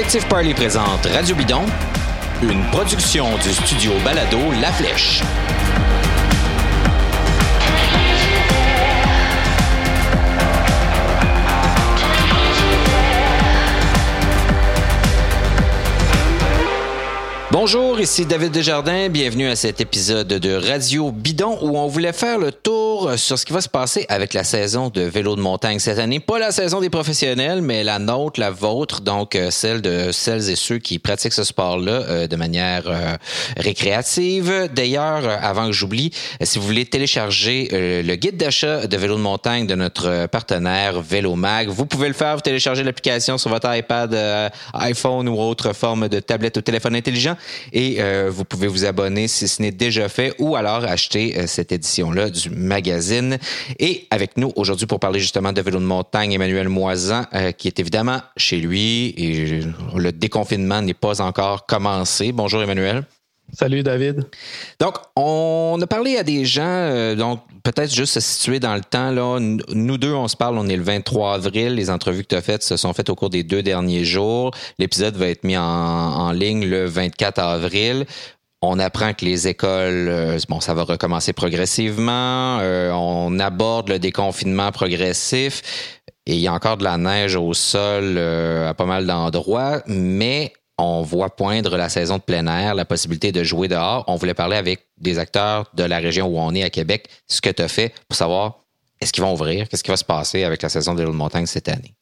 Le collectif Parley présente Radio Bidon, une production du studio Balado La Flèche. Bonjour, ici David Desjardins. Bienvenue à cet épisode de Radio Bidon où on voulait faire le tour sur ce qui va se passer avec la saison de vélo de montagne cette année. Pas la saison des professionnels, mais la nôtre, la vôtre, donc euh, celle de celles et ceux qui pratiquent ce sport-là euh, de manière euh, récréative. D'ailleurs, avant que j'oublie, si vous voulez télécharger le guide d'achat de vélo de montagne de notre partenaire Vélomag, vous pouvez le faire. Vous téléchargez l'application sur votre iPad, iPhone ou autre forme de tablette ou téléphone intelligent et euh, vous pouvez vous abonner si ce n'est déjà fait ou alors acheter euh, cette édition-là du magazine. Et avec nous aujourd'hui pour parler justement de vélo de montagne, Emmanuel Moisan, euh, qui est évidemment chez lui et le déconfinement n'est pas encore commencé. Bonjour Emmanuel. Salut David. Donc, on a parlé à des gens, donc peut-être juste se situer dans le temps. Là. Nous deux, on se parle, on est le 23 avril. Les entrevues que tu as faites se sont faites au cours des deux derniers jours. L'épisode va être mis en, ligne le 24 avril. On apprend que les écoles, euh, bon, ça va recommencer progressivement. Euh, on aborde le déconfinement progressif. Et il y a encore de la neige au sol euh, à pas mal d'endroits, mais on voit poindre la saison de plein air, la possibilité de jouer dehors. On voulait parler avec des acteurs de la région où on est à Québec, ce que tu as fait pour savoir est-ce qu'ils vont ouvrir, qu'est-ce qui va se passer avec la saison de l'eau de montagne cette année?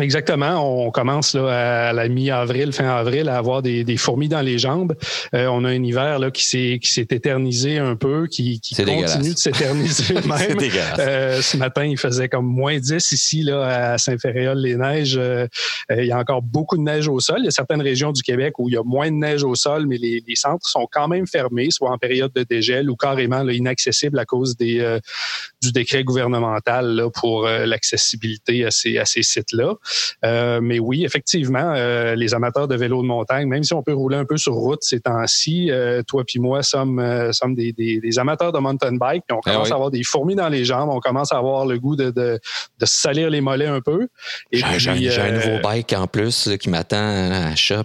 Exactement. On commence là, à la mi-avril, fin avril, à avoir des, des fourmis dans les jambes. Euh, on a un hiver là, qui s'est qui s'est éternisé un peu, qui, qui continue de s'éterniser même. euh, ce matin, il faisait comme moins 10 ici là, à Saint-Féréol-les-Neiges. Euh, euh, il y a encore beaucoup de neige au sol. Il y a certaines régions du Québec où il y a moins de neige au sol, mais les, les centres sont quand même fermés, soit en période de dégel ou carrément là, inaccessibles à cause des, du décret gouvernemental là, pour l'accessibilité à ces, à ces sites-là. Euh, mais oui, effectivement, euh, les amateurs de vélo de montagne, même si on peut rouler un peu sur route ces temps-ci, euh, toi puis moi sommes, sommes des, des, amateurs de mountain bike. on ah commence à avoir des fourmis dans les jambes, on commence à avoir le goût de, de, de salir les mollets un peu. J'ai un nouveau bike en plus qui m'attend à la shop.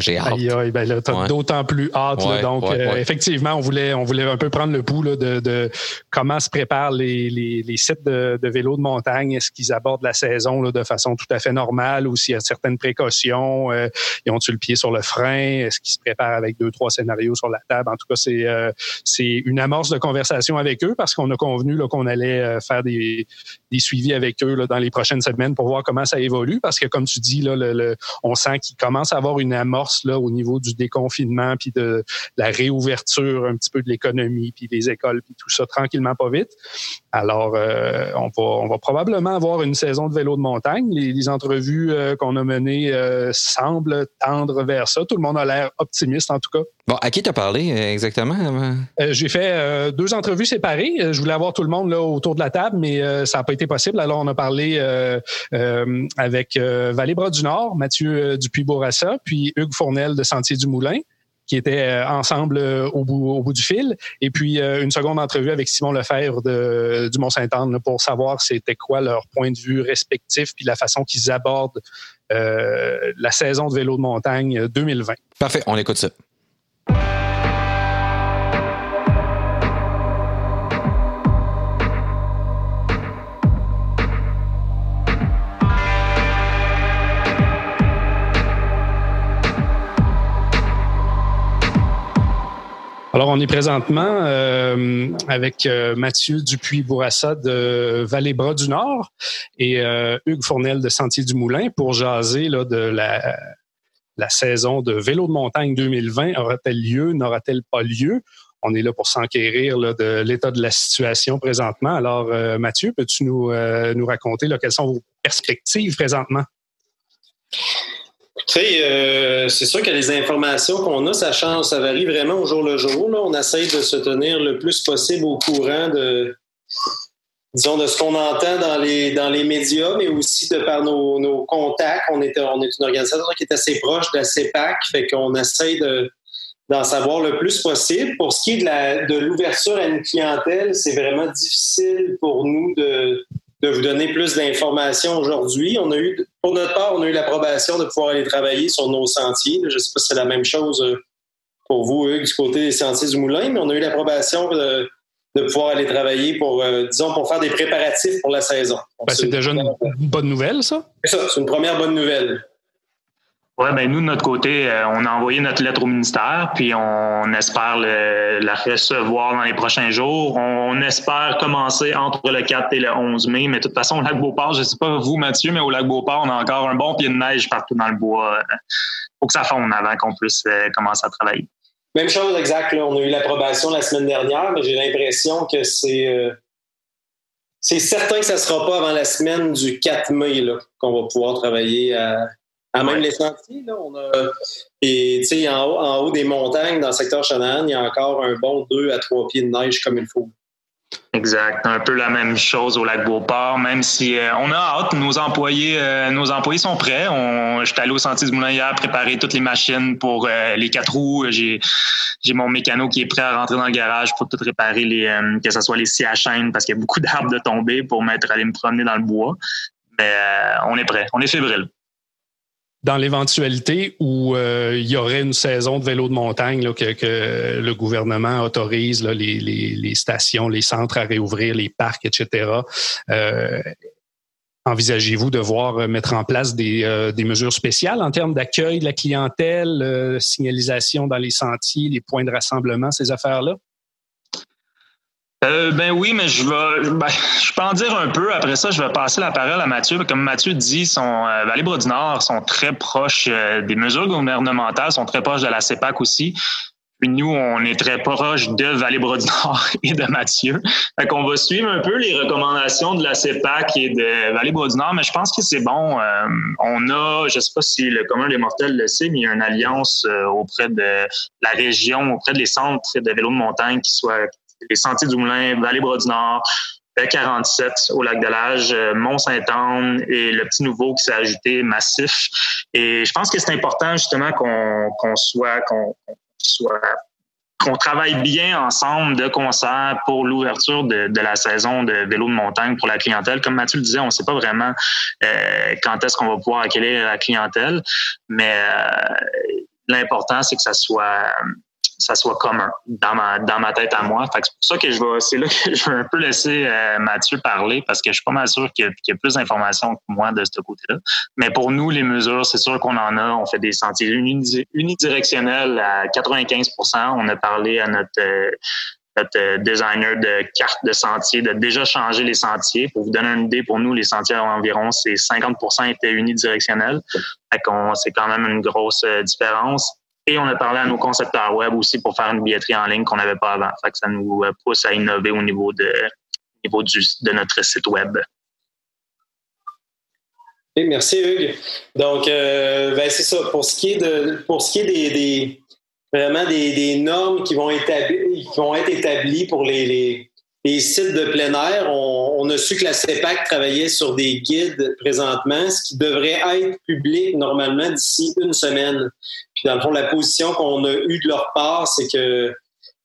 J'ai hâte. Aïe, aïe, ben d'autant plus hâte. donc, effectivement, on voulait, on voulait un peu prendre le pouls de, de, comment se préparent les, les, les sites de, de vélo de montagne. Est-ce qu'ils abordent la saison là, de façon tout à fait normale ou s'il y a certaines précautions. Euh, ils ont-tu le pied sur le frein? Est-ce qu'ils se préparent avec deux, trois scénarios sur la table? En tout cas, c'est euh, c'est une amorce de conversation avec eux parce qu'on a convenu qu'on allait euh, faire des, des suivis avec eux là, dans les prochaines semaines pour voir comment ça évolue parce que, comme tu dis, là, le, on sent qu'il commence à avoir une amorce là, au niveau du déconfinement puis de la réouverture un petit peu de l'économie puis des écoles puis tout ça tranquillement pas vite. Alors, on, va, on va probablement avoir une saison de vélo de montagne les, entrevues euh, qu'on a menées euh, semblent tendre vers ça. Tout le monde a l'air optimiste, en tout cas. Bon, à qui t'as parlé euh, exactement? J'ai fait deux entrevues séparées. Je voulais avoir tout le monde là autour de la table, mais ça n'a pas été possible. Alors, on a parlé avec Vallée Bras du Nord, Mathieu Dupuis-Bourassa, puis Hugues Fournel de Sentier du Moulin qui étaient euh, ensemble euh, au bout, au bout du fil. Et puis, euh, une seconde entrevue avec Simon Lefebvre de, du Mont-Saint-Anne pour savoir c'était quoi leur point de vue respectif puis la façon qu'ils abordent la saison de vélo de montagne 2020. Parfait, on écoute ça. Alors, on est présentement euh, avec euh, Mathieu Dupuis-Bourassa de Vallée-Bras du Nord et euh, Hugues Fournel de Sentier du Moulin pour jaser là, de la, saison de vélo de montagne 2020. Aura-t-elle lieu? N'aura-t-elle pas lieu? On est là pour s'enquérir de l'état de la situation présentement. Alors, Mathieu, peux-tu nous, nous raconter là, quelles sont vos perspectives présentement? Tu sais, euh, c'est sûr que les informations qu'on a, ça change, ça varie vraiment au jour le jour. Là. On essaye de se tenir le plus possible au courant de, disons, de ce qu'on entend dans les, dans les médias, mais aussi de par nos, contacts. On est, on est une organisation qui est assez proche de la CEPAC, fait qu'on essaye de, d'en savoir le plus possible. Pour ce qui est de l'ouverture à une clientèle, c'est vraiment difficile pour nous de de vous donner plus d'informations aujourd'hui. On a eu, pour notre part, on a eu l'approbation de pouvoir aller travailler sur nos sentiers. Je ne sais pas si c'est la même chose euh, pour vous, Hugues, du côté des sentiers du Moulin, mais on a eu l'approbation de, pouvoir aller travailler pour, euh, disons, pour faire des préparatifs pour la saison. Ben, c'est déjà une bonne nouvelle, ça? C'est ça, c'est une première bonne nouvelle. Oui, ben nous, de notre côté, euh, on a envoyé notre lettre au ministère, puis on espère la recevoir dans les prochains jours. On, espère commencer entre le 4 et le 11 mai, mais de toute façon, au lac Beauport, je ne sais pas vous, Mathieu, mais au lac Beauport, on a encore un bon pied de neige partout dans le bois. Il faut que ça fonde avant qu'on puisse euh, commencer à travailler. Même chose, exact. On a eu l'approbation la semaine dernière, mais j'ai l'impression que c'est... Euh, c'est certain que ça ne sera pas avant la semaine du 4 mai qu'on va pouvoir travailler à, à même les sentiers, là, on a. Et tu sais, en haut, en haut des montagnes, dans le secteur Shannon, il y a encore un bon 2 à 3 pieds de neige comme il faut. Exact. Un peu la même chose au lac Beauport, même si euh, on a hâte. Nos employés, euh, nos employés sont prêts. On, je suis allé au Sentier du Moulin hier préparer toutes les machines pour euh, les quatre roues. J'ai, j'ai mon mécano qui est prêt à rentrer dans le garage pour tout réparer, les, que ce soit les scies à chaîne, parce qu'il y a beaucoup d'arbres de tomber pour m'être allé me promener dans le bois. Mais on est prêt. On est fébrile dans l'éventualité où euh, il y aurait une saison de vélo de montagne là, que, le gouvernement autorise les, stations, les centres à réouvrir, les parcs, etc. Euh, envisagez-vous de voir euh, mettre en place des, des mesures spéciales en termes d'accueil de la clientèle, signalisation dans les sentiers, les points de rassemblement, ces affaires-là? Euh, ben oui, mais je vais, ben, je peux en dire un peu. Après ça, je vais passer la parole à Mathieu. Comme Mathieu dit, son euh, Vallée du Nord sont très proches euh, des mesures gouvernementales, sont très proches de la CEPAC aussi. Puis nous, on est très proches de Vallée du Nord et de Mathieu. Fait qu'on va suivre un peu les recommandations de la CEPAC et de Vallée du Nord, mais je pense que c'est bon. Euh, on a, je sais pas si le commun des mortels le sait, mais il y a une alliance auprès de la région, auprès des centres de vélo de montagne qui soient les Sentiers du Moulin, Vallée-Bras du Nord, 47 au lac de l'Age, euh, Mont-Saint-Anne et le petit nouveau qui s'est ajouté, Massif. Et je pense que c'est important justement qu'on soit, qu'on soit qu'on travaille bien ensemble de concert pour l'ouverture de, la saison de vélo de montagne pour la clientèle. Comme Mathieu le disait, on ne sait pas vraiment euh, quand est-ce qu'on va pouvoir accueillir la clientèle, mais euh, l'important, c'est que ça soit ça soit commun dans ma, dans ma tête à moi. c'est pour ça que je vais, c'est là que je vais un peu laisser euh, Mathieu parler parce que je suis pas mal sûr qu'il y, a, plus d'informations que moi de ce côté-là. Mais pour nous, les mesures, c'est sûr qu'on en a. On fait des sentiers unidirectionnels à 95% On a parlé à notre, euh, notre euh, designer de cartes de sentiers de déjà changer les sentiers. Pour vous donner une idée, pour nous, les sentiers environ, c'est 50% étaient unidirectionnels. c'est quand même une grosse différence. Et on a parlé à nos concepteurs web aussi pour faire une billetterie en ligne qu'on n'avait pas avant. Ça nous euh, pousse à innover au niveau de, niveau de notre site web. merci Hugues. Donc, euh, ben, c'est ça. Pour ce qui est de, pour ce qui est des, vraiment des, normes qui vont, qui vont être établies pour les, les sites de plein air, on, a su que la CEPAC travaillait sur des guides présentement, ce qui devrait être public normalement d'ici une semaine. Dans le fond, la position qu'on a eue de leur part, c'est que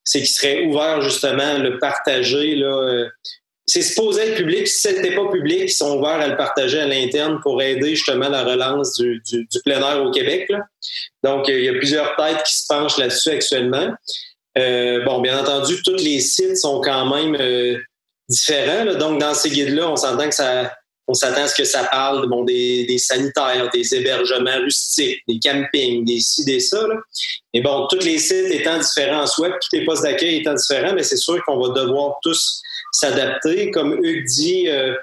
c'est qu'ils seraient ouverts justement à le partager. Là, euh, c'est supposé être public. Si ce n'était pas public, ils sont ouverts à le partager à l'interne pour aider justement la relance du, du, plein air au Québec. Donc, il y a plusieurs têtes qui se penchent là-dessus actuellement. Euh, bon, bien entendu, tous les sites sont quand même euh, différents. Donc, dans ces guides-là, on s'entend que ça, on s'attend à ce que ça parle des, sanitaires, des hébergements rustiques, des campings, des ci, des ça. Mais bon, tous les sites étant différents en soi, tous les postes d'accueil étant différents, mais c'est sûr qu'on va devoir tous s'adapter. Comme Hugues dit, euh,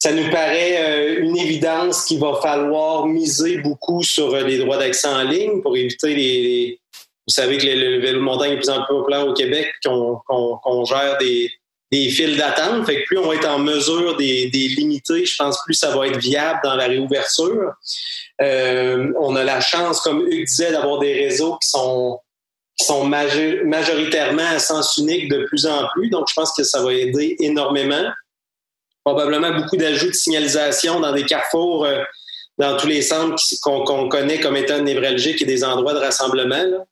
ça nous paraît une évidence qu'il va falloir miser beaucoup sur les droits d'accès en ligne pour éviter les, vous savez que le, vélo de montagne est plus en plus populaire au Québec, qu'on gère des, des files d'attente. Fait que plus on va être en mesure des, des limiter, je pense plus ça va être viable dans la réouverture. Euh, on a la chance, comme Hugues disait, d'avoir des réseaux qui sont qui sont majoritairement à sens unique de plus en plus. Donc, je pense que ça va aider énormément. Probablement beaucoup d'ajouts de signalisation dans des carrefours, euh, dans tous les centres qu'on connaît comme étant névralgiques et des endroits de rassemblement. Là.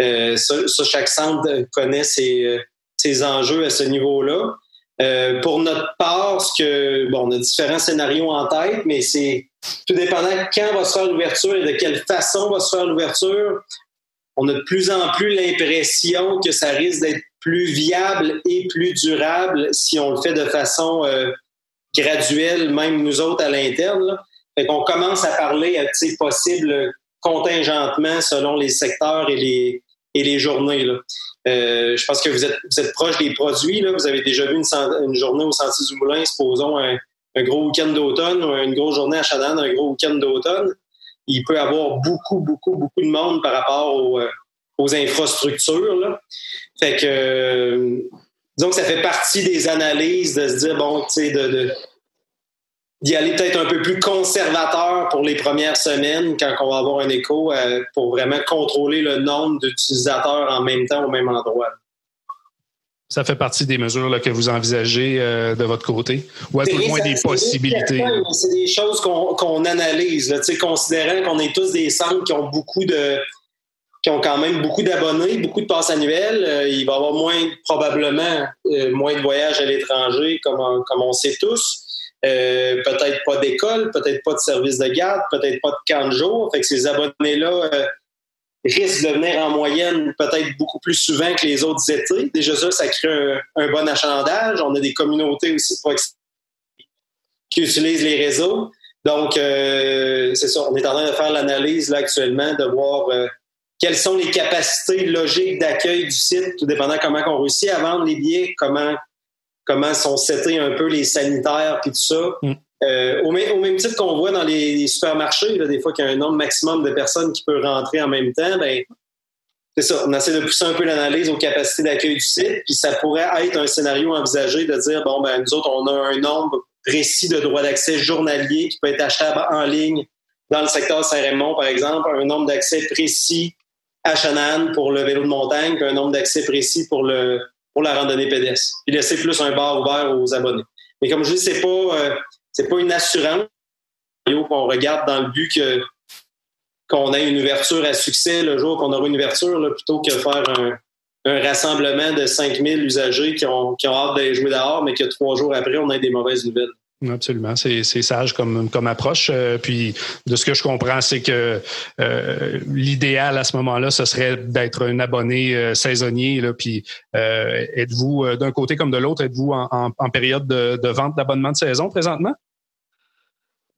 Euh, ça, chaque centre connaît ses, ses, enjeux à ce niveau-là. Euh, pour notre part, ce que, bon, on a différents scénarios en tête, mais c'est tout dépendant quand va se faire l'ouverture et de quelle façon va se faire l'ouverture. On a de plus en plus l'impression que ça risque d'être plus viable et plus durable si on le fait de façon euh, graduelle, même nous autres à l'interne. Fait qu'on commence à parler à possible contingentement selon les secteurs et les, et les journées. Là. Euh, je pense que vous êtes, vous êtes proche des produits. Là. Vous avez déjà vu une, journée au Sentier du Moulin, supposons un, gros week-end d'automne ou une grosse journée à Chadan, un gros week-end d'automne. Il peut y avoir beaucoup, beaucoup, beaucoup de monde par rapport aux, euh, aux infrastructures. Là. Fait que, euh, disons que ça fait partie des analyses de se dire, bon, tu sais, de, de d'y aller peut-être un peu plus conservateur pour les premières semaines quand on va avoir un écho euh, pour vraiment contrôler le nombre d'utilisateurs en même temps au même endroit. Ça fait partie des mesures là, que vous envisagez euh, de votre côté? Ou à tout le moins des possibilités? C'est des choses qu'on analyse, là, considérant qu'on est tous des centres qui ont beaucoup de qui ont quand même beaucoup d'abonnés, beaucoup de passes annuelles. Euh, il va y avoir moins, probablement, moins de voyages à l'étranger, comme, comme on sait tous. Euh, peut-être pas d'école, peut-être pas de service de garde, peut-être pas de camp de jour. Fait que ces abonnés-là euh, risquent de venir en moyenne peut-être beaucoup plus souvent que les autres étés. Déjà ça, ça crée un, bon achalandage. On a des communautés aussi qui utilisent les réseaux. Donc, euh, c'est ça, on est en train de faire l'analyse actuellement, de voir quelles sont les capacités logiques d'accueil du site, tout dépendant comment on réussit à vendre les billets, comment comment sont setés un peu les sanitaires puis tout ça. Mm. Euh, au, même, titre qu'on voit dans les, supermarchés, des fois qu'il y a un nombre maximum de personnes qui peuvent rentrer en même temps, ben c'est ça. On essaie de pousser un peu l'analyse aux capacités d'accueil du site, puis ça pourrait être un scénario envisagé de dire bon ben nous autres on a un nombre précis de droits d'accès journaliers qui peut être achetable en ligne dans le secteur Saint-Raymond par exemple, un nombre d'accès précis à Shannon pour le vélo de montagne, puis un nombre d'accès précis pour le pour la randonnée pédestre. Puis laisser plus un bar ouvert aux abonnés. Mais comme je dis, c'est pas euh, c'est pas une assurance qu'on regarde dans le but qu'on ait une ouverture à succès le jour qu'on aura une ouverture, plutôt que faire un, un rassemblement de 5000 usagers qui ont, qui ont hâte d'aller jouer dehors, mais que trois jours après, on ait des mauvaises nouvelles. Absolument, c'est sage comme, comme approche. Euh, puis de ce que je comprends, c'est que euh, l'idéal à ce moment-là, ce serait d'être un abonné euh, saisonnier. Là, puis êtes-vous d'un côté comme de l'autre, êtes-vous en, en, période de, de vente d'abonnement de saison présentement?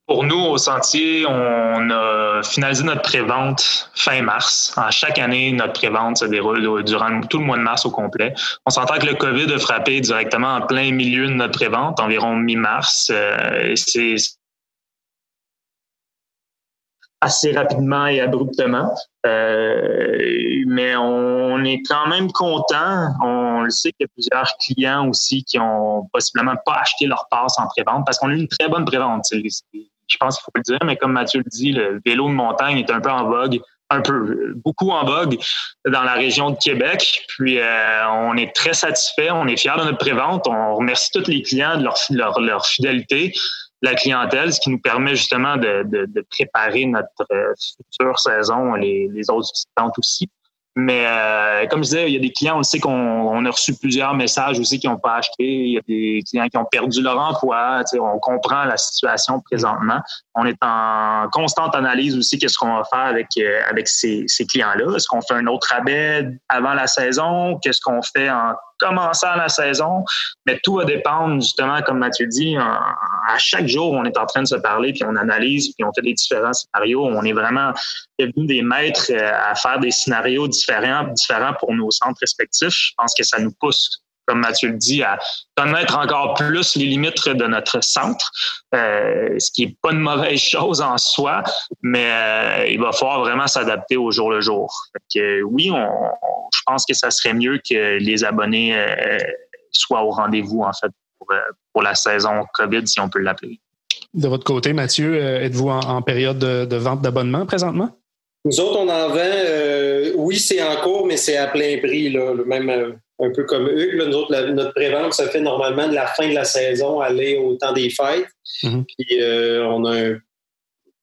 Pour nous, au Sentier, on a finalisé notre prévente fin mars. À chaque année, notre prévente se déroule durant tout le mois de mars au complet. On s'entend que le COVID a frappé directement en plein milieu de notre prévente, environ mi-mars. Euh, c'est assez rapidement et abruptement. Euh, mais on est quand même content. On le sait qu'il y a plusieurs clients aussi qui ont possiblement pas acheté leur passe en prévente parce qu'on a eu une très bonne prévente je pense qu'il faut le dire, mais comme Mathieu le dit, le vélo de montagne est un peu en vogue, un peu, beaucoup en vogue dans la région de Québec. Puis euh, on est très satisfait, on est fiers de notre prévente. On remercie tous les clients de leur, leur, fidélité, la clientèle, ce qui nous permet justement de, de, préparer notre euh, future saison, les, les autres visitantes aussi. Mais euh, comme je disais, il y a des clients, on sait qu'on a reçu plusieurs messages aussi qui n'ont pas acheté. Il y a des clients qui ont perdu leur emploi. On comprend la situation présentement. On est en constante analyse aussi qu'est-ce qu'on va faire avec euh, avec ces, ces clients-là. Est-ce qu'on fait un autre rabais avant la saison? Qu'est-ce qu'on fait en commençant la saison? Mais tout va dépendre, justement, comme Mathieu dit, à chaque jour, on est en train de se parler, puis on analyse, puis on fait des différents scénarios. On est vraiment devenu des maîtres euh, à faire des scénarios différents, différents pour nos centres respectifs. Je pense que ça nous pousse comme Mathieu le dit, à connaître encore plus les limites de notre centre, euh, ce qui est pas une mauvaise chose en soi, mais euh, il va falloir vraiment s'adapter au jour le jour. que, oui, on, je pense que ça serait mieux que les abonnés euh, soient au rendez-vous en fait pour, pour, la saison COVID, si on peut l'appeler. De votre côté, Mathieu, êtes-vous en, période de, vente d'abonnement présentement? Nous autres, on en vend. oui, c'est en cours, mais c'est à plein prix. Là, même un peu comme Hugues. Là, notre prévente se fait normalement de la fin de la saison aller au temps des fêtes. Mm-hmm. Puis euh, on a un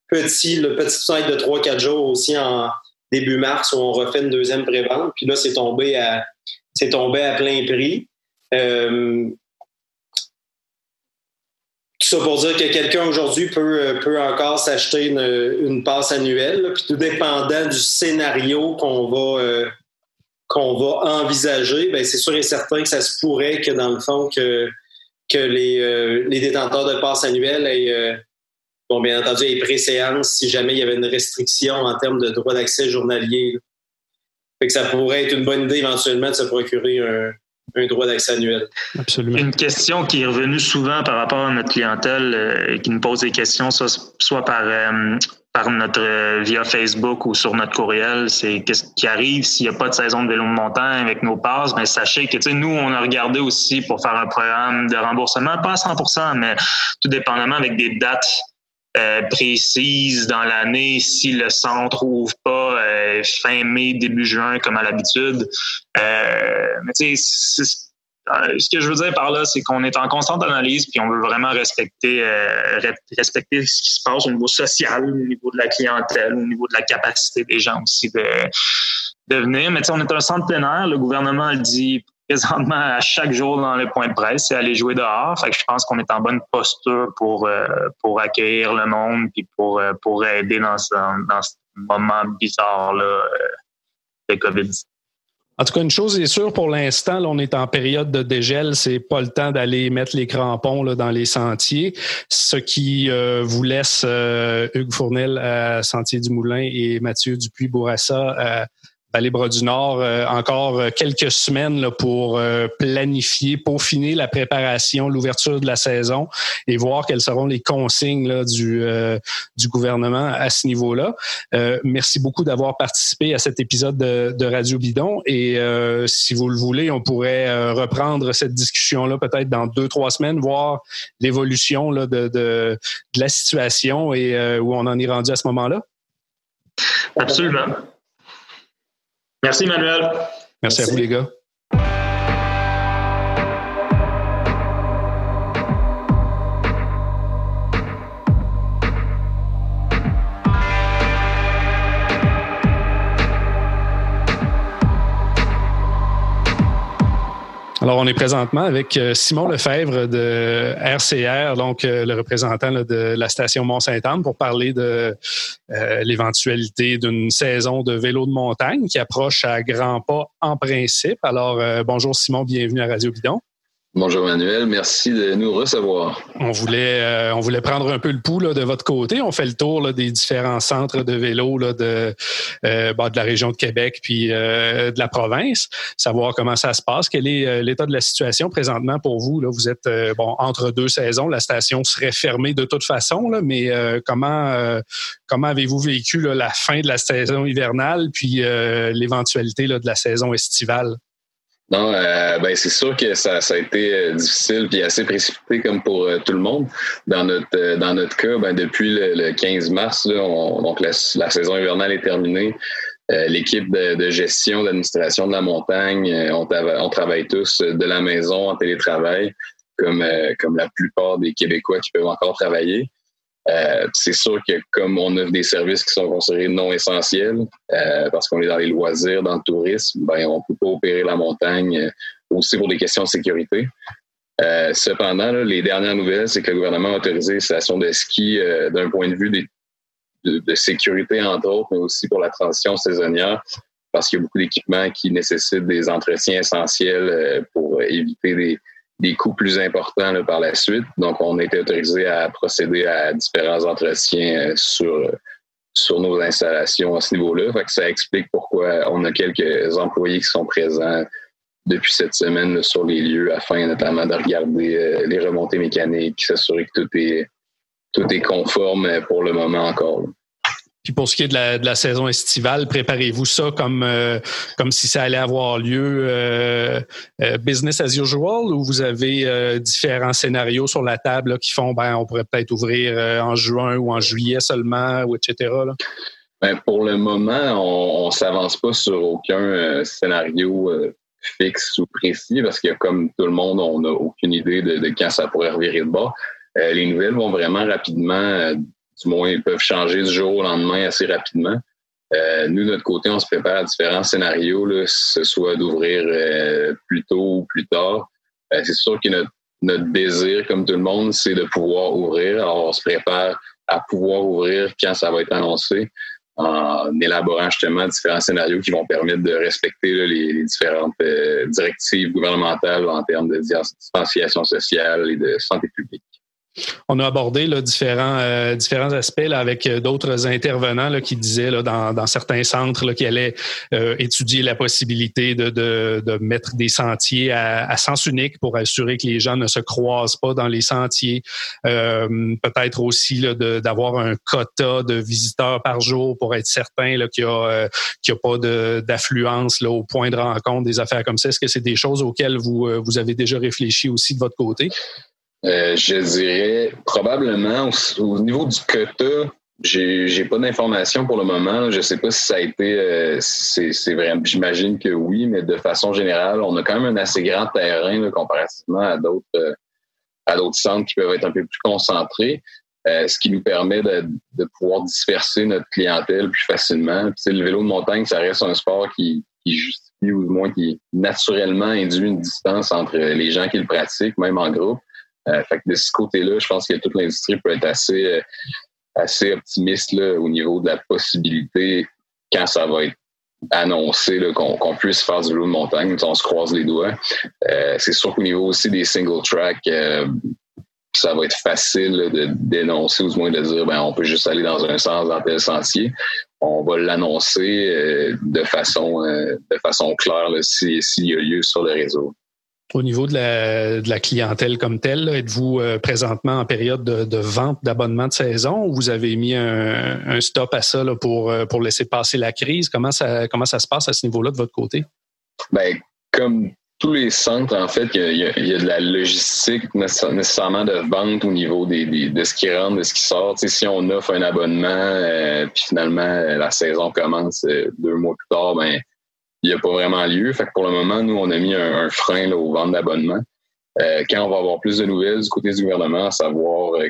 petit, le petit site de 3-4 jours aussi en début mars où on refait une deuxième prévente. Puis là, c'est tombé à c'est tombé à plein prix. Euh, tout ça pour dire que quelqu'un aujourd'hui peut, peut encore s'acheter une, une, passe annuelle, puis tout dépendant du scénario qu'on va, qu'on va envisager, ben c'est sûr et certain que ça se pourrait que dans le fond que, que les, les détenteurs de passes annuelles aient bon, bien entendu, les préséances si jamais il y avait une restriction en termes de droit d'accès journalier. Fait que ça pourrait être une bonne idée éventuellement de se procurer un, droit d'accès annuel. Absolument. Une question qui est revenue souvent par rapport à notre clientèle euh, et qui nous pose des questions, soit, par, euh, par notre euh, via Facebook ou sur notre courriel, c'est qu'est-ce qui arrive s'il n'y a pas de saison de vélo de montagne avec nos passes. Mais sachez que nous, on a regardé aussi pour faire un programme de remboursement, pas à 100% mais tout dépendamment avec des dates euh, précise dans l'année si le centre ouvre pas euh, fin mai, début juin comme à l'habitude. Euh, mais tu sais, ce que je veux dire par là, c'est qu'on est en constante analyse puis on veut vraiment respecter respecter ce qui se passe au niveau social, au niveau de la clientèle, au niveau de la capacité des gens aussi de, de venir. Mais on est un centre plein air. Le gouvernement le dit présentement à chaque jour dans le point de presse, c'est aller jouer dehors. Fait que je pense qu'on est en bonne posture pour euh, pour accueillir le monde puis pour euh, pour aider dans ce, dans ce moment bizarre là euh, de Covid. En tout cas, une chose est sûre pour l'instant, on est en période de dégel, c'est pas le temps d'aller mettre les crampons dans les sentiers, ce qui vous laisse Hugues Fournel à Sentier du Moulin et Mathieu Dupuis-Bourassa Vallée Bras du Nord euh, encore euh, quelques semaines là, pour euh, planifier, peaufiner la préparation, l'ouverture de la saison et voir quelles seront les consignes là, du, du gouvernement à ce niveau-là. merci beaucoup d'avoir participé à cet épisode de, de Radio Bidon et si vous le voulez, on pourrait reprendre cette discussion-là peut-être dans deux, trois semaines, voir l'évolution de, de, de, la situation et où on en est rendu à ce moment-là. Absolument. Merci, Manuel. Merci, à vous, les gars. Alors, on est présentement avec euh, Simon Lefebvre de RCR, donc euh, le représentant de la station Mont-Saint-Anne, pour parler de euh, l'éventualité d'une saison de vélo de montagne qui approche à grands pas en principe. Alors, bonjour Simon, bienvenue à Radio Bidon. Bonjour Manuel, merci de nous recevoir. On voulait, euh, on voulait prendre un peu le pouls de votre côté. On fait le tour des différents centres de vélo de, euh, bah, de la région de Québec puis euh, de la province, savoir comment ça se passe, quel est l'état de la situation présentement pour vous. Là? Vous êtes bon entre deux saisons, la station serait fermée de toute façon, là, mais comment, comment avez-vous vécu la fin de la saison hivernale puis l'éventualité de la saison estivale? Non, euh, ben c'est sûr que ça, ça a été euh, difficile puis assez précipité comme pour euh, tout le monde. Dans notre dans notre cas, ben depuis le, 15 mars, là, donc la, saison hivernale est terminée. L'équipe de, de, gestion, d'administration de la montagne, on, on, travaille tous de la maison en télétravail, comme comme la plupart des Québécois qui peuvent encore travailler. Euh, c'est sûr que comme on offre des services qui sont considérés non essentiels, euh, parce qu'on est dans les loisirs, dans le tourisme, ben on peut pas opérer la montagne euh, aussi pour des questions de sécurité. cependant, les dernières nouvelles, c'est que le gouvernement a autorisé les stations de ski d'un point de vue de, de, sécurité, entre autres, mais aussi pour la transition saisonnière, parce qu'il y a beaucoup d'équipements qui nécessitent des entretiens essentiels pour éviter des, des coûts plus importants par la suite. Donc, on été autorisé à procéder à différents entretiens euh, sur, sur nos installations à ce niveau-là. ça explique pourquoi on a quelques employés qui sont présents depuis cette semaine sur les lieux afin notamment de regarder euh, les remontées mécaniques, s'assurer que tout est, tout est conforme pour le moment encore. Puis pour ce qui est de la, saison estivale, préparez-vous ça comme euh, comme si ça allait avoir lieu euh, euh, business as usual ou vous avez différents scénarios sur la table qui font ben on pourrait peut-être ouvrir en juin ou en juillet seulement ou etc. Là? Ben, pour le moment, on, on s'avance pas sur aucun scénario fixe ou précis parce que comme tout le monde, on n'a aucune idée de, de, quand ça pourrait revirer de bas. les nouvelles vont vraiment rapidement du moins, ils peuvent changer du jour au lendemain assez rapidement. Euh, nous, de notre côté, on se prépare à différents scénarios, là, que ce soit d'ouvrir euh, plus tôt ou plus tard. Euh, c'est sûr que notre, notre désir, comme tout le monde, c'est de pouvoir ouvrir. Alors, on se prépare à pouvoir ouvrir quand ça va être annoncé en élaborant justement différents scénarios qui vont permettre de respecter les, différentes euh, directives gouvernementales en termes de distanciation sociale et de santé publique. On a abordé là, différents, euh, aspects avec euh, d'autres intervenants qui disaient dans, certains centres là, qui allaient euh, étudier la possibilité de, mettre des sentiers à, sens unique pour assurer que les gens ne se croisent pas dans les sentiers. Peut-être aussi d'avoir un quota de visiteurs par jour pour être certain qu'il n'y a, a pas d'affluence au point de rencontre des affaires comme ça. Est-ce que c'est des choses auxquelles vous avez déjà réfléchi aussi de votre côté? Euh, je dirais probablement au, niveau du quota, j'ai, j'ai pas d'informations pour le moment. Je sais pas si ça a été, euh, c'est. J'imagine que oui, mais de façon générale, on a quand même un assez grand terrain là, comparativement à d'autres, euh, à d'autres centres qui peuvent être un peu plus concentrés. ce qui nous permet de, de, pouvoir disperser notre clientèle plus facilement. Puis, le vélo de montagne, ça reste un sport qui, qui justifie ou du moins qui naturellement induit une distance entre les gens qui le pratiquent, même en groupe. Euh, fait que de ce côté-là, je pense que toute l'industrie peut être assez, euh, assez optimiste là, au niveau de la possibilité, quand ça va être annoncé qu'on puisse faire du vélo de montagne. On se croise les doigts. Euh, c'est sûr qu'au niveau aussi des single track, ça va être facile de dénoncer ou du moins de dire ben on peut juste aller dans un sens dans tel sentier. On va l'annoncer de façon de façon claire s'il y a lieu sur le réseau. Au niveau de la, clientèle comme telle, êtes-vous euh, présentement en période de, vente d'abonnement de saison ou vous avez mis un, stop à ça pour, euh, pour laisser passer la crise? Comment ça, comment ça se passe à ce niveau-là de votre côté? Bien, comme tous les centres, en fait, il y, a, de la logistique nécessairement de vente au niveau des, de ce qui rentre, de ce qui sort. si on offre un abonnement, euh, puis finalement la saison commence deux mois plus tard, ben il n'y a pas vraiment lieu. Fait que pour le moment, nous, on a mis un, frein là, aux ventes d'abonnements. Euh, quand on va avoir plus de nouvelles du côté du gouvernement, savoir euh,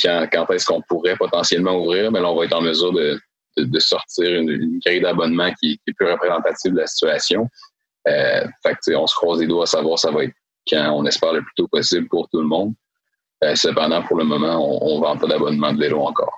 quand, quand est-ce qu'on pourrait potentiellement ouvrir, mais ben là, on va être en mesure de, de, sortir une, une grille d'abonnement qui, est plus représentative de la situation. Euh, fait que, on se croise les doigts à savoir ça va être quand on espère le plus tôt possible pour tout le monde. Euh, cependant, pour le moment, on ne vend pas d'abonnement de vélo encore.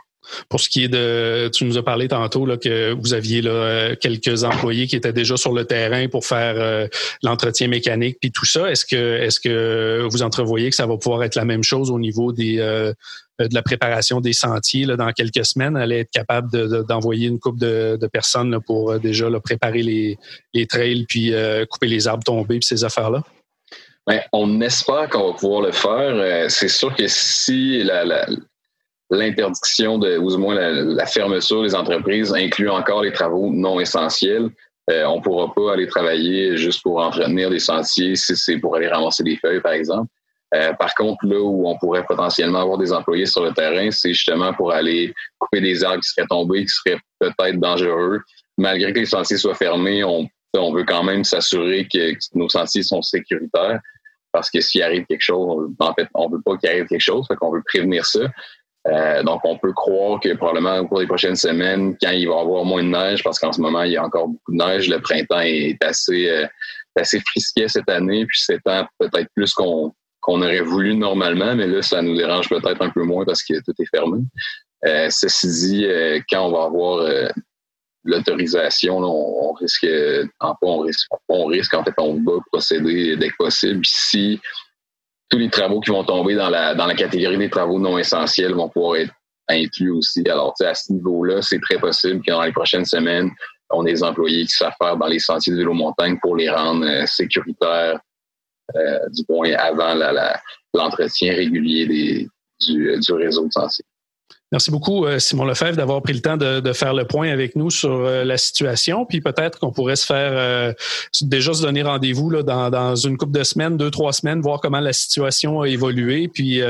Pour ce qui est de, tu nous as parlé tantôt que vous aviez là, quelques employés qui étaient déjà sur le terrain pour faire euh, l'entretien mécanique puis tout ça. Est-ce que, est-ce que vous entrevoyez que ça va pouvoir être la même chose au niveau des euh, de la préparation des sentiers là, dans quelques semaines, allez être capable d'envoyer une coupe de, personnes pour euh, déjà préparer les, les trails puis couper les arbres tombés puis ces affaires-là? Bien, on espère qu'on va pouvoir le faire. C'est sûr que si la, l'interdiction de, ou du moins la, fermeture des entreprises inclut encore les travaux non essentiels. Euh, on ne pourra pas aller travailler juste pour entretenir des sentiers si c'est pour aller ramasser des feuilles, par exemple. Euh, par contre, là où on pourrait potentiellement avoir des employés sur le terrain, c'est justement pour aller couper des arbres qui seraient tombés, qui seraient peut-être dangereux. Malgré que les sentiers soient fermés, on, on veut quand même s'assurer que, nos sentiers sont sécuritaires parce que s'il arrive quelque chose, en fait, on veut pas qu'il arrive quelque chose, fait qu'on veut prévenir ça. Euh, donc, on peut croire que probablement au cours des prochaines semaines, quand il va y avoir moins de neige, parce qu'en ce moment, il y a encore beaucoup de neige, le printemps est assez, euh, assez frisquet cette année, puis c'est peut-être plus qu'on qu'on aurait voulu normalement, mais là, ça nous dérange peut-être un peu moins parce que tout est fermé. Euh, ceci dit, quand on va avoir l'autorisation, on, risque, en on risque, on risque, en fait, on va procéder dès que possible. Si tous les travaux qui vont tomber dans la, dans la catégorie des travaux non essentiels vont pouvoir être inclus aussi. Alors, à ce niveau-là, c'est très possible que dans les prochaines semaines, on ait des employés qui faire dans les sentiers de vélo montagne pour les rendre euh, sécuritaires, euh, du point avant l'entretien régulier des, du, du réseau de sentiers. Merci beaucoup, euh, Simon Lefebvre, d'avoir pris le temps de, faire le point avec nous sur euh, la situation. Puis peut-être qu'on pourrait se faire euh, déjà se donner rendez-vous là, dans, une couple de semaines, deux, trois semaines, voir comment la situation a évolué, puis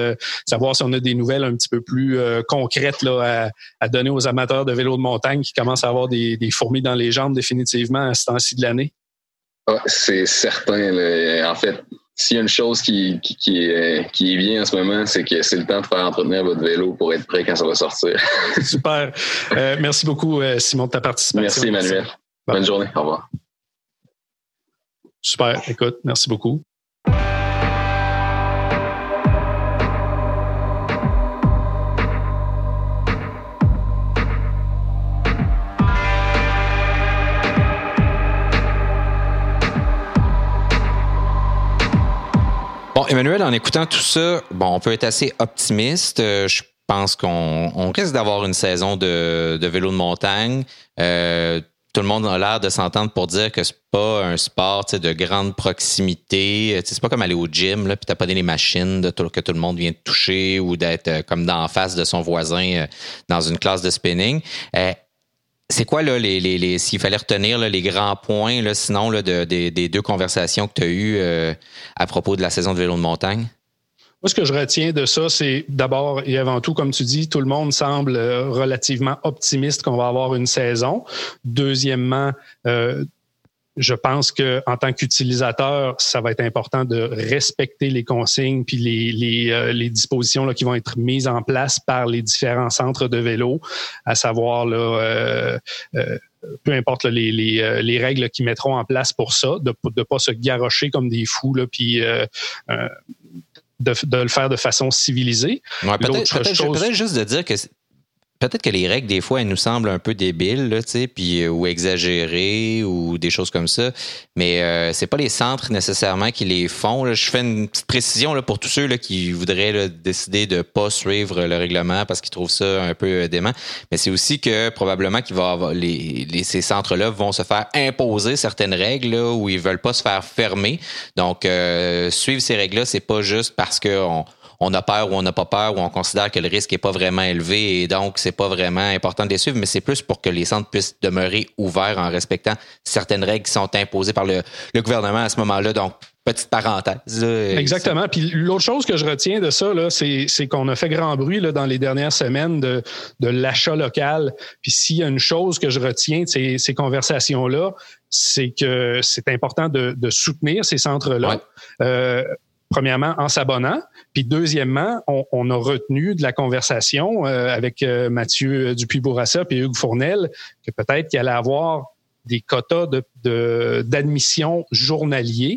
savoir si on a des nouvelles un petit peu plus concrètes là, à, donner aux amateurs de vélo de montagne qui commencent à avoir des, fourmis dans les jambes définitivement à ce temps-ci de l'année. Ah, c'est certain. En fait, s'il y a une chose qui, qui, est, qui est bien en ce moment, c'est que c'est le temps de faire entretenir votre vélo pour être prêt quand ça va sortir. Super. Euh, merci beaucoup, euh, Simon, de ta participation. Merci, Emmanuel. Bonne journée. Au revoir. Super. Écoute, merci beaucoup. Emmanuel, en écoutant tout ça, bon, on peut être assez optimiste. Je pense qu'on risque d'avoir une saison de, vélo de montagne. Euh, tout le monde a l'air de s'entendre pour dire que c'est pas un sport de grande proximité. C'est pas comme aller au gym, là, puis pas des machines de que tout le monde vient de toucher ou d'être euh, comme d'en face de son voisin euh, dans une classe de spinning. C'est quoi là, les, les, s'il fallait retenir les grands points, là, sinon là, de, des deux conversations que tu as eues à propos de la saison de vélo de montagne? Moi, ce que je retiens de ça, c'est d'abord et avant tout, comme tu dis, tout le monde semble euh, relativement optimiste qu'on va avoir une saison. Deuxièmement, euh, je pense que en tant qu'utilisateur, ça va être important de respecter les consignes puis les, les, euh, les dispositions là, qui vont être mises en place par les différents centres de vélo, à savoir là, peu importe les, les, les, règles qu'ils mettront en place pour ça, de ne pas se garrocher comme des fous là, puis de, de, le faire de façon civilisée. Ouais, peut-être, peut-être, juste de dire que peut-être que les règles, des fois, elles nous semblent un peu débiles, là, puis, euh, ou exagérées, ou des choses comme ça. Mais euh, c'est pas les centres nécessairement qui les font. Je fais une petite précision là, pour tous ceux là, qui voudraient décider de pas suivre le règlement parce qu'ils trouvent ça un peu euh, dément. Mais c'est aussi que probablement qu'il va avoir les, ces centres-là vont se faire imposer certaines règles là, où ils veulent pas se faire fermer. Donc, euh, suivre ces règles-là, c'est pas juste parce qu'on on a peur ou on n'a pas peur ou on considère que le risque n'est pas vraiment élevé et donc c'est pas vraiment important de les suivre, mais c'est plus pour que les centres puissent demeurer ouverts en respectant certaines règles qui sont imposées par le, gouvernement à ce moment-là. Donc, petite parenthèse. Exactement. Puis l'autre chose que je retiens de ça, c'est, qu'on a fait grand bruit là, dans les dernières semaines de, l'achat local. Puis s'il y a une chose que je retiens de ces, conversations-là, c'est que c'est important de, soutenir ces centres-là. Euh, premièrement, en s'abonnant. Puis deuxièmement, on, a retenu de la conversation euh, avec euh, Mathieu Dupuis-Bourassa et Hugues Fournel que peut-être qu'il allait avoir des quotas de, d'admission journaliers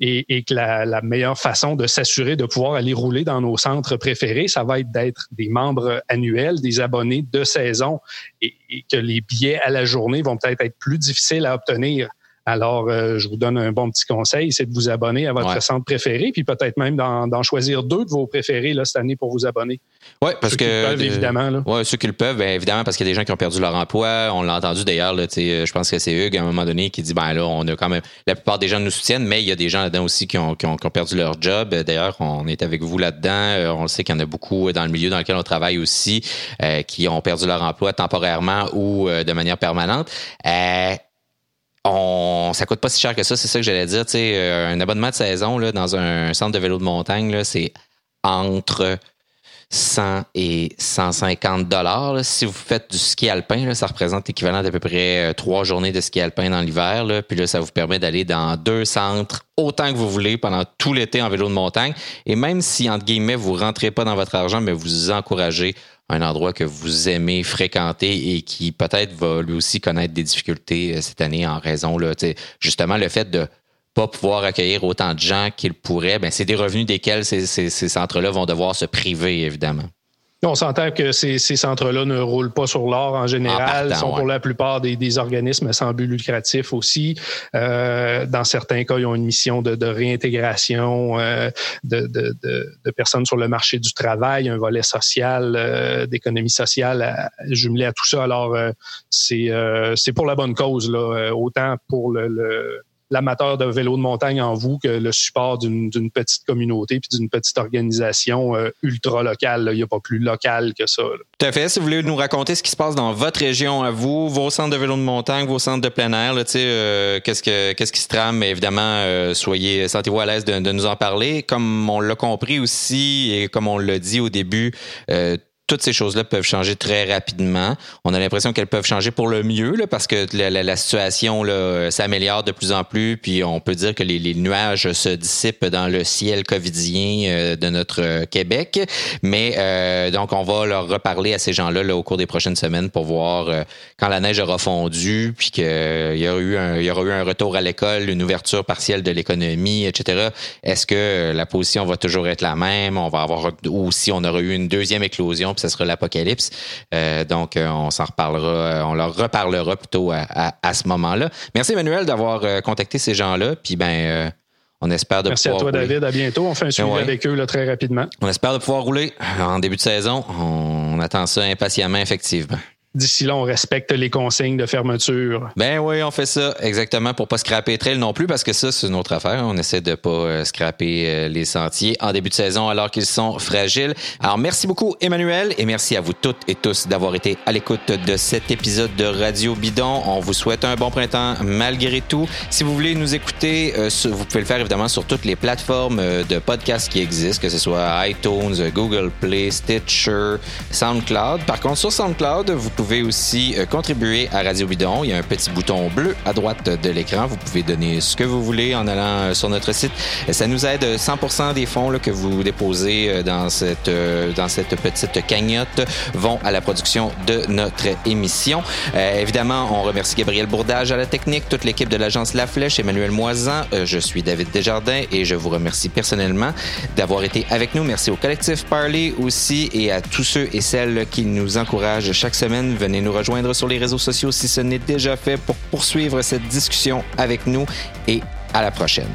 et, que la, meilleure façon de s'assurer de pouvoir aller rouler dans nos centres préférés, ça va être d'être des membres annuels, des abonnés de saison et, et que les billets à la journée vont peut-être être plus difficiles à obtenir alors, euh, je vous donne un bon petit conseil, c'est de vous abonner à votre centre préféré, puis peut-être même d'en choisir deux de vos préférés là, cette année pour vous abonner. Oui, parce que. Peuvent, évidemment. Oui, ceux qui le peuvent, bien, évidemment, parce qu'il y a des gens qui ont perdu leur emploi. On l'a entendu d'ailleurs, je pense que c'est Hugues à un moment donné qui dit ben là, on a quand même. La plupart des gens nous soutiennent, mais il y a des gens là-dedans aussi qui ont, qui ont, perdu leur job. D'ailleurs, on est avec vous là-dedans. Euh, on le sait qu'il y en a beaucoup dans le milieu dans lequel on travaille aussi, euh, qui ont perdu leur emploi temporairement ou de manière permanente on, ça coûte pas si cher que ça, c'est ça que j'allais dire. euh, un abonnement de saison là, dans un centre de vélo de montagne, c'est entre 100 et 150 dollars. Si vous faites du ski alpin, ça représente l'équivalent d'à peu près euh, trois journées de ski alpin dans l'hiver. Puis là, ça vous permet d'aller dans deux centres autant que vous voulez pendant tout l'été en vélo de montagne. Et même si, entre guillemets, vous rentrez pas dans votre argent, mais vous encouragez un endroit que vous aimez fréquenter et qui peut-être va lui aussi connaître des difficultés euh, cette année en raison, là, justement, le fait de pas pouvoir accueillir autant de gens qu'il pourrait, ben, c'est des revenus desquels ces, ces centres-là vont devoir se priver, évidemment. On s'entend que ces, centres-là ne roulent pas sur l'or en général, sont pour la plupart des, organismes sans but lucratif aussi. Euh, dans certains cas, ils ont une mission de, réintégration euh, de, personnes sur le marché du travail, un volet social, euh, d'économie sociale jumelé à tout ça. Alors, c'est c'est pour la bonne cause, là, autant pour le l'amateur de vélo de montagne en vous que le support d'une petite communauté puis d'une petite organisation euh, ultra locale. Il n'y a pas plus local que ça. Tout à fait. Si vous voulez nous raconter ce qui se passe dans votre région à vous, vos centres de vélo de montagne, vos centres de plein air, euh, qu'est-ce que qu'est-ce qui se trame, évidemment, euh, soyez sentez-vous à l'aise de, de, nous en parler. Comme on l'a compris aussi et comme on l'a dit au début, toutes ces choses-là peuvent changer très rapidement. On a l'impression qu'elles peuvent changer pour le mieux là, parce que la, la, situation s'améliore de plus en plus, puis on peut dire que les, les, nuages se dissipent dans le ciel covidien euh, de notre euh, Québec. Mais euh, donc, on va leur reparler à ces gens-là là, au cours des prochaines semaines pour voir quand la neige aura fondu, puis qu'il y aura eu un, il y aura eu un retour à l'école, une ouverture partielle de l'économie, etc. Est-ce que la position va toujours être la même? On va avoir ou si on aura eu une deuxième éclosion ce sera l'apocalypse. Euh, donc, euh, on s'en reparlera, euh, on leur reparlera plutôt à, ce moment-là. Merci Emmanuel d'avoir contacté ces gens-là. Puis ben, On espère de Merci à toi, David. À bientôt. On fait un suivi avec eux très rapidement. On espère de pouvoir rouler en début de saison. On attend ça impatiemment, effectivement d'ici là, on respecte les consignes de fermeture. Ben oui, on fait ça exactement pour pas scraper trail non plus parce que ça, c'est une autre affaire. On essaie de pas euh, scraper euh, les sentiers en début de saison alors qu'ils sont fragiles. Alors, merci beaucoup, Emmanuel, et merci à vous toutes et tous d'avoir été à l'écoute de cet épisode de Radio Bidon. On vous souhaite un bon printemps malgré tout. Si vous voulez nous écouter, euh, vous pouvez le faire évidemment sur toutes les plateformes de podcasts qui existent, que ce soit iTunes, Google Play, Stitcher, SoundCloud. Par contre, sur SoundCloud, vous pouvez aussi euh, contribuer à Radio Bidon. Il y a un petit bouton bleu à droite de l'écran. Vous pouvez donner ce que vous voulez en allant euh, sur notre site. Ça nous aide 100% des fonds que vous déposez euh, dans cette, dans cette petite cagnotte vont à la production de notre émission. évidemment, on remercie Gabriel Bourdage à la technique, toute l'équipe de l'agence La Flèche, Emmanuel Moisan. je suis David Desjardins et je vous remercie personnellement d'avoir été avec nous. Merci au collectif Parley aussi et à tous ceux et celles qui nous encouragent chaque venez nous rejoindre sur les réseaux sociaux si ce n'est déjà fait pour poursuivre cette discussion avec nous et à la prochaine.